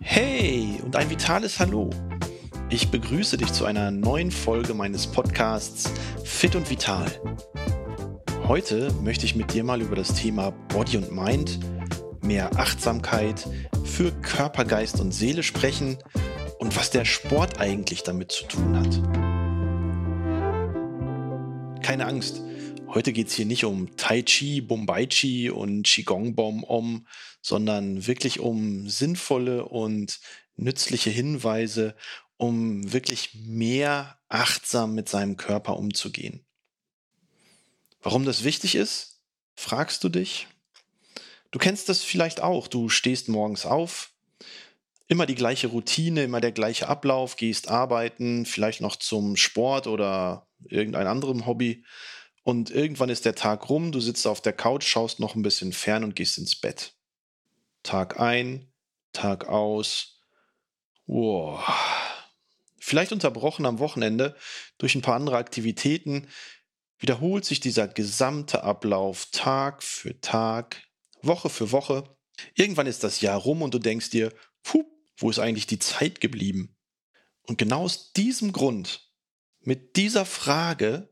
Hey und ein vitales Hallo. Ich begrüße dich zu einer neuen Folge meines Podcasts Fit und Vital. Heute möchte ich mit dir mal über das Thema Body und Mind, mehr Achtsamkeit für Körper, Geist und Seele sprechen und was der Sport eigentlich damit zu tun hat. Keine Angst, heute geht es hier nicht um Tai Chi, Bombay Chi und Qigong Bom Om, sondern wirklich um sinnvolle und nützliche Hinweise, um wirklich mehr achtsam mit seinem Körper umzugehen. Warum das wichtig ist, fragst du dich. Du kennst das vielleicht auch. Du stehst morgens auf, immer die gleiche Routine, immer der gleiche Ablauf, gehst arbeiten, vielleicht noch zum Sport oder irgendein anderem Hobby. Und irgendwann ist der Tag rum, du sitzt auf der Couch, schaust noch ein bisschen fern und gehst ins Bett. Tag ein, Tag aus. Wow vielleicht unterbrochen am Wochenende durch ein paar andere Aktivitäten, wiederholt sich dieser gesamte Ablauf Tag für Tag, Woche für Woche. Irgendwann ist das Jahr rum und du denkst dir, puh, wo ist eigentlich die Zeit geblieben? Und genau aus diesem Grund, mit dieser Frage,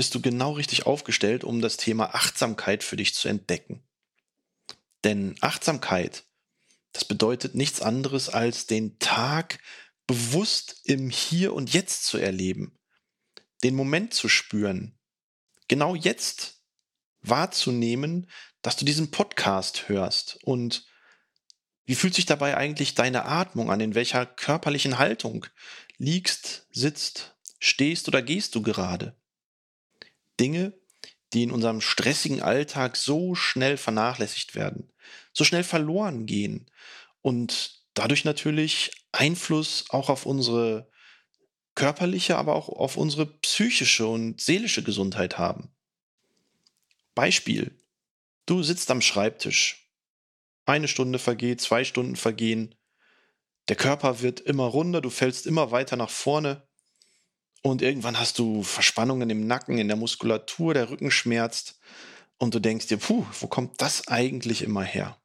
bist du genau richtig aufgestellt, um das Thema Achtsamkeit für dich zu entdecken. Denn Achtsamkeit, das bedeutet nichts anderes als den Tag bewusst im Hier und Jetzt zu erleben, den Moment zu spüren, genau jetzt wahrzunehmen, dass du diesen Podcast hörst und wie fühlt sich dabei eigentlich deine Atmung an, in welcher körperlichen Haltung liegst, sitzt, stehst oder gehst du gerade? Dinge, die in unserem stressigen Alltag so schnell vernachlässigt werden, so schnell verloren gehen und dadurch natürlich Einfluss auch auf unsere körperliche, aber auch auf unsere psychische und seelische Gesundheit haben. Beispiel. Du sitzt am Schreibtisch. Eine Stunde vergeht, zwei Stunden vergehen. Der Körper wird immer runder, du fällst immer weiter nach vorne. Und irgendwann hast du Verspannungen im Nacken, in der Muskulatur, der Rücken schmerzt. Und du denkst dir, puh, wo kommt das eigentlich immer her?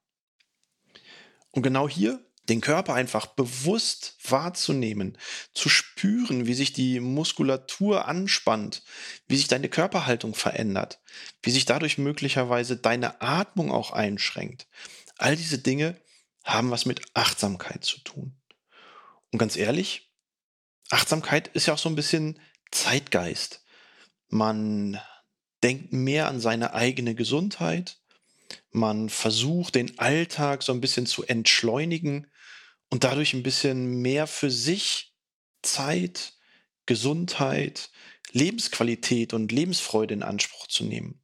Und genau hier den Körper einfach bewusst wahrzunehmen, zu spüren, wie sich die Muskulatur anspannt, wie sich deine Körperhaltung verändert, wie sich dadurch möglicherweise deine Atmung auch einschränkt. All diese Dinge haben was mit Achtsamkeit zu tun. Und ganz ehrlich, Achtsamkeit ist ja auch so ein bisschen Zeitgeist. Man denkt mehr an seine eigene Gesundheit, man versucht den Alltag so ein bisschen zu entschleunigen und dadurch ein bisschen mehr für sich Zeit, Gesundheit, Lebensqualität und Lebensfreude in Anspruch zu nehmen.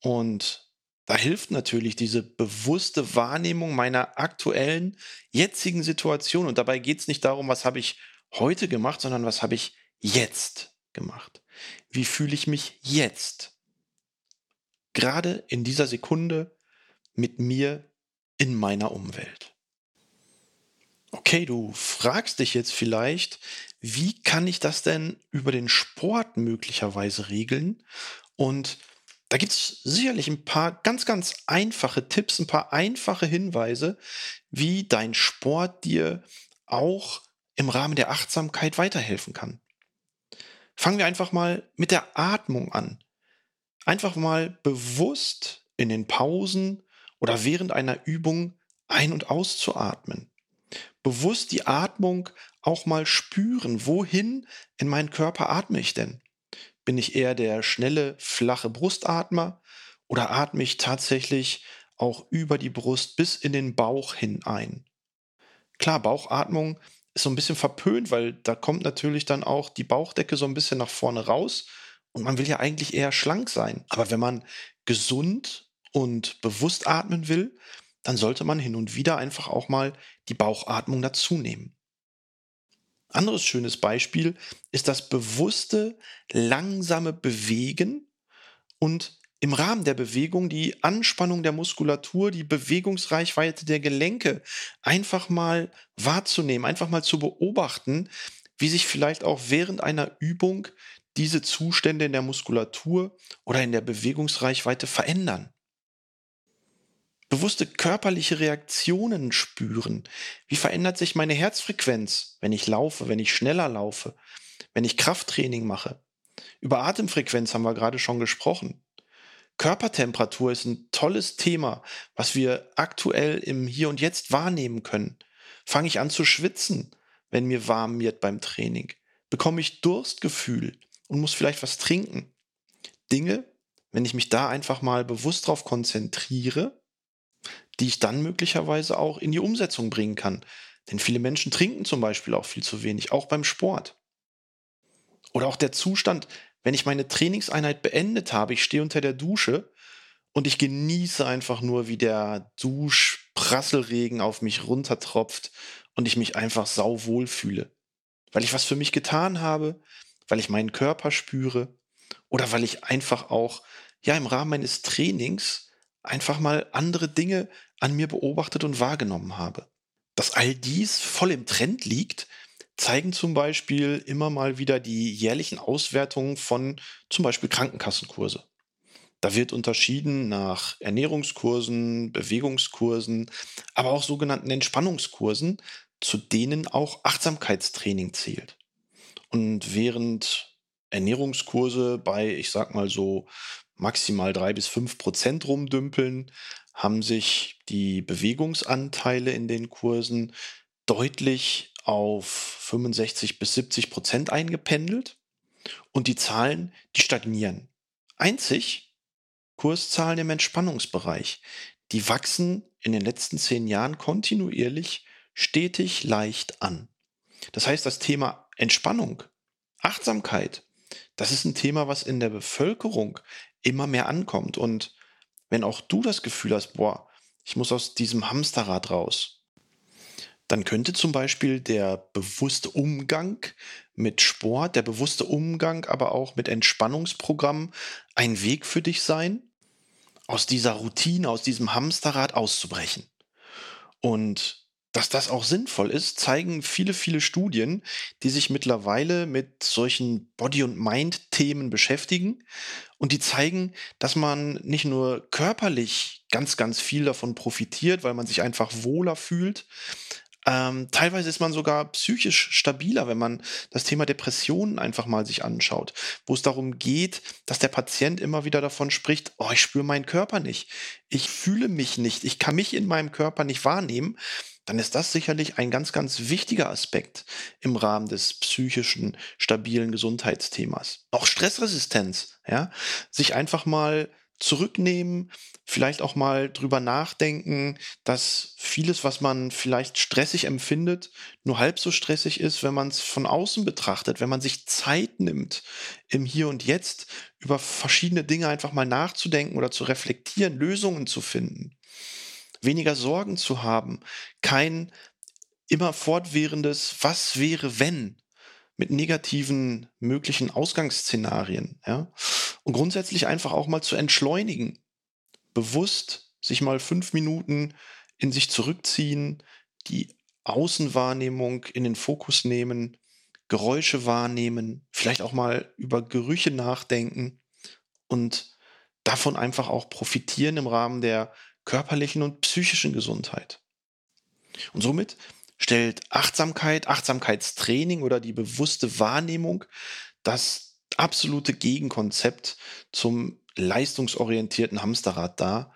Und da hilft natürlich diese bewusste Wahrnehmung meiner aktuellen, jetzigen Situation. Und dabei geht es nicht darum, was habe ich heute gemacht, sondern was habe ich jetzt gemacht. Wie fühle ich mich jetzt? Gerade in dieser Sekunde mit mir in meiner Umwelt. Okay, du fragst dich jetzt vielleicht, wie kann ich das denn über den Sport möglicherweise regeln? Und da gibt es sicherlich ein paar ganz, ganz einfache Tipps, ein paar einfache Hinweise, wie dein Sport dir auch im Rahmen der Achtsamkeit weiterhelfen kann. Fangen wir einfach mal mit der Atmung an. Einfach mal bewusst in den Pausen oder während einer Übung ein- und auszuatmen bewusst die Atmung auch mal spüren. Wohin in meinen Körper atme ich denn? Bin ich eher der schnelle, flache Brustatmer oder atme ich tatsächlich auch über die Brust bis in den Bauch hinein? Klar, Bauchatmung so ein bisschen verpönt, weil da kommt natürlich dann auch die Bauchdecke so ein bisschen nach vorne raus und man will ja eigentlich eher schlank sein. Aber wenn man gesund und bewusst atmen will, dann sollte man hin und wieder einfach auch mal die Bauchatmung dazu nehmen. Anderes schönes Beispiel ist das bewusste, langsame Bewegen und im Rahmen der Bewegung die Anspannung der Muskulatur, die Bewegungsreichweite der Gelenke einfach mal wahrzunehmen, einfach mal zu beobachten, wie sich vielleicht auch während einer Übung diese Zustände in der Muskulatur oder in der Bewegungsreichweite verändern bewusste körperliche Reaktionen spüren. Wie verändert sich meine Herzfrequenz, wenn ich laufe, wenn ich schneller laufe, wenn ich Krafttraining mache? Über Atemfrequenz haben wir gerade schon gesprochen. Körpertemperatur ist ein tolles Thema, was wir aktuell im Hier und Jetzt wahrnehmen können. Fange ich an zu schwitzen, wenn mir warm wird beim Training? Bekomme ich Durstgefühl und muss vielleicht was trinken? Dinge, wenn ich mich da einfach mal bewusst drauf konzentriere, die ich dann möglicherweise auch in die Umsetzung bringen kann. Denn viele Menschen trinken zum Beispiel auch viel zu wenig, auch beim Sport. Oder auch der Zustand, wenn ich meine Trainingseinheit beendet habe, ich stehe unter der Dusche und ich genieße einfach nur, wie der Duschprasselregen auf mich runtertropft und ich mich einfach sauwohl fühle. Weil ich was für mich getan habe, weil ich meinen Körper spüre oder weil ich einfach auch, ja, im Rahmen meines Trainings einfach mal andere Dinge an mir beobachtet und wahrgenommen habe. Dass all dies voll im Trend liegt, zeigen zum Beispiel immer mal wieder die jährlichen Auswertungen von zum Beispiel Krankenkassenkurse. Da wird unterschieden nach Ernährungskursen, Bewegungskursen, aber auch sogenannten Entspannungskursen, zu denen auch Achtsamkeitstraining zählt. Und während Ernährungskurse bei, ich sag mal so, maximal drei bis fünf Prozent rumdümpeln, haben sich die Bewegungsanteile in den Kursen deutlich auf 65 bis 70 Prozent eingependelt und die Zahlen, die stagnieren. Einzig Kurszahlen im Entspannungsbereich, die wachsen in den letzten zehn Jahren kontinuierlich stetig leicht an. Das heißt, das Thema Entspannung, Achtsamkeit, das ist ein Thema, was in der Bevölkerung immer mehr ankommt. Und wenn auch du das Gefühl hast, boah, ich muss aus diesem Hamsterrad raus, dann könnte zum Beispiel der bewusste Umgang mit Sport, der bewusste Umgang aber auch mit Entspannungsprogrammen ein Weg für dich sein, aus dieser Routine, aus diesem Hamsterrad auszubrechen. Und dass das auch sinnvoll ist, zeigen viele, viele Studien, die sich mittlerweile mit solchen Body- und Mind-Themen beschäftigen. Und die zeigen, dass man nicht nur körperlich ganz, ganz viel davon profitiert, weil man sich einfach wohler fühlt, ähm, teilweise ist man sogar psychisch stabiler, wenn man das Thema Depressionen einfach mal sich anschaut, wo es darum geht, dass der Patient immer wieder davon spricht, oh, ich spüre meinen Körper nicht, ich fühle mich nicht, ich kann mich in meinem Körper nicht wahrnehmen. Dann ist das sicherlich ein ganz, ganz wichtiger Aspekt im Rahmen des psychischen, stabilen Gesundheitsthemas. Auch Stressresistenz, ja, sich einfach mal zurücknehmen, vielleicht auch mal drüber nachdenken, dass vieles, was man vielleicht stressig empfindet, nur halb so stressig ist, wenn man es von außen betrachtet, wenn man sich Zeit nimmt, im Hier und Jetzt über verschiedene Dinge einfach mal nachzudenken oder zu reflektieren, Lösungen zu finden weniger Sorgen zu haben, kein immer fortwährendes Was wäre wenn mit negativen möglichen Ausgangsszenarien, ja? Und grundsätzlich einfach auch mal zu entschleunigen, bewusst sich mal fünf Minuten in sich zurückziehen, die Außenwahrnehmung in den Fokus nehmen, Geräusche wahrnehmen, vielleicht auch mal über Gerüche nachdenken und davon einfach auch profitieren im Rahmen der körperlichen und psychischen Gesundheit. Und somit stellt Achtsamkeit, Achtsamkeitstraining oder die bewusste Wahrnehmung das absolute Gegenkonzept zum leistungsorientierten Hamsterrad dar.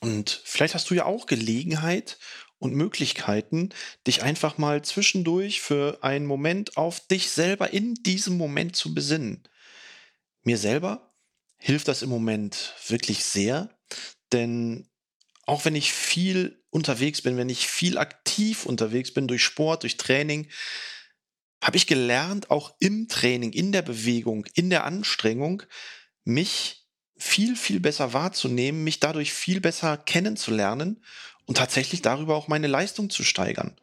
Und vielleicht hast du ja auch Gelegenheit und Möglichkeiten, dich einfach mal zwischendurch für einen Moment auf dich selber in diesem Moment zu besinnen. Mir selber hilft das im Moment wirklich sehr, denn auch wenn ich viel unterwegs bin, wenn ich viel aktiv unterwegs bin durch Sport, durch Training, habe ich gelernt, auch im Training, in der Bewegung, in der Anstrengung, mich viel, viel besser wahrzunehmen, mich dadurch viel besser kennenzulernen und tatsächlich darüber auch meine Leistung zu steigern.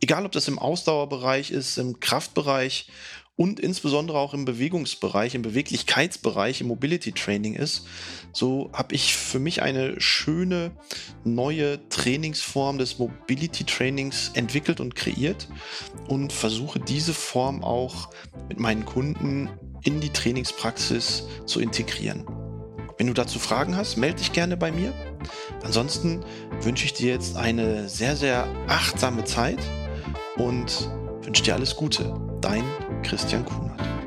Egal, ob das im Ausdauerbereich ist, im Kraftbereich und insbesondere auch im Bewegungsbereich, im Beweglichkeitsbereich, im Mobility Training ist, so habe ich für mich eine schöne neue Trainingsform des Mobility Trainings entwickelt und kreiert und versuche diese Form auch mit meinen Kunden in die Trainingspraxis zu integrieren. Wenn du dazu Fragen hast, melde dich gerne bei mir Ansonsten wünsche ich dir jetzt eine sehr, sehr achtsame Zeit und wünsche dir alles Gute. Dein Christian Kuhn.